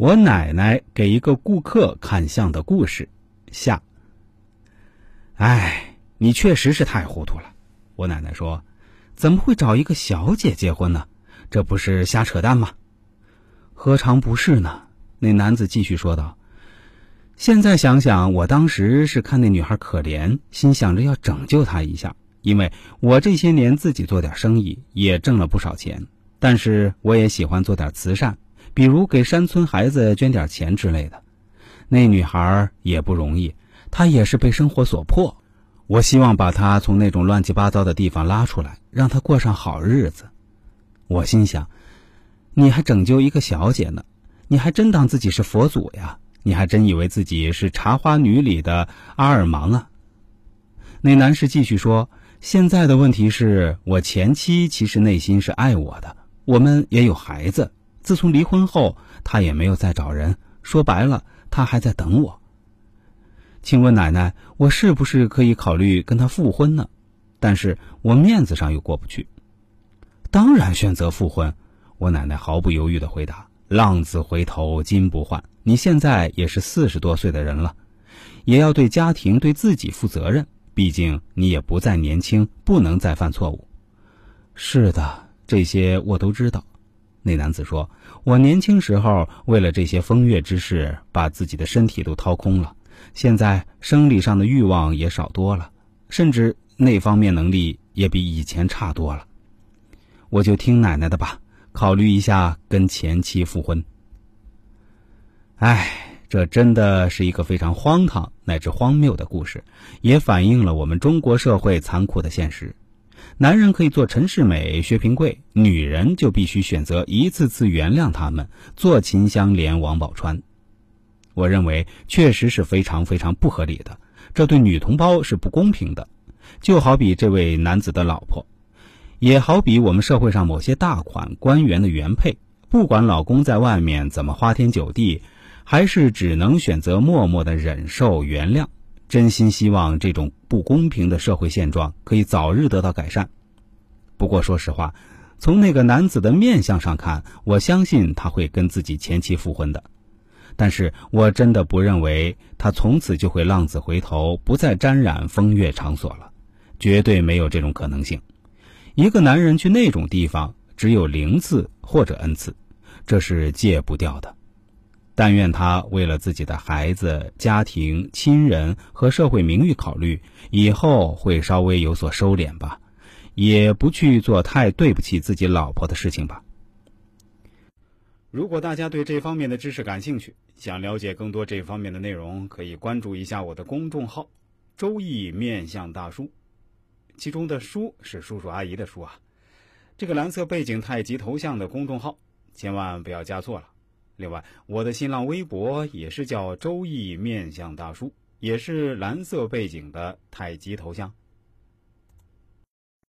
我奶奶给一个顾客看相的故事下。哎，你确实是太糊涂了。我奶奶说：“怎么会找一个小姐结婚呢？这不是瞎扯淡吗？”何尝不是呢？那男子继续说道：“现在想想，我当时是看那女孩可怜，心想着要拯救她一下，因为我这些年自己做点生意也挣了不少钱，但是我也喜欢做点慈善。”比如给山村孩子捐点钱之类的，那女孩也不容易，她也是被生活所迫。我希望把她从那种乱七八糟的地方拉出来，让她过上好日子。我心想，你还拯救一个小姐呢？你还真当自己是佛祖呀？你还真以为自己是茶花女里的阿尔芒啊？那男士继续说：“现在的问题是我前妻其实内心是爱我的，我们也有孩子。”自从离婚后，他也没有再找人。说白了，他还在等我。请问奶奶，我是不是可以考虑跟他复婚呢？但是我面子上又过不去。当然选择复婚。我奶奶毫不犹豫的回答：“浪子回头金不换，你现在也是四十多岁的人了，也要对家庭、对自己负责任。毕竟你也不再年轻，不能再犯错误。”是的，这些我都知道。那男子说：“我年轻时候为了这些风月之事，把自己的身体都掏空了。现在生理上的欲望也少多了，甚至那方面能力也比以前差多了。我就听奶奶的吧，考虑一下跟前妻复婚。”哎，这真的是一个非常荒唐乃至荒谬的故事，也反映了我们中国社会残酷的现实。男人可以做陈世美、薛平贵，女人就必须选择一次次原谅他们，做秦香莲、王宝钏。我认为确实是非常非常不合理的，这对女同胞是不公平的。就好比这位男子的老婆，也好比我们社会上某些大款官员的原配，不管老公在外面怎么花天酒地，还是只能选择默默的忍受原谅。真心希望这种不公平的社会现状可以早日得到改善。不过，说实话，从那个男子的面相上看，我相信他会跟自己前妻复婚的。但是我真的不认为他从此就会浪子回头，不再沾染风月场所了，绝对没有这种可能性。一个男人去那种地方，只有零次或者 n 次，这是戒不掉的。但愿他为了自己的孩子、家庭、亲人和社会名誉考虑，以后会稍微有所收敛吧，也不去做太对不起自己老婆的事情吧。如果大家对这方面的知识感兴趣，想了解更多这方面的内容，可以关注一下我的公众号“周易面相大叔”，其中的“叔”是叔叔阿姨的“叔”啊。这个蓝色背景太极头像的公众号，千万不要加错了。另外，我的新浪微博也是叫“周易面相大叔”，也是蓝色背景的太极头像。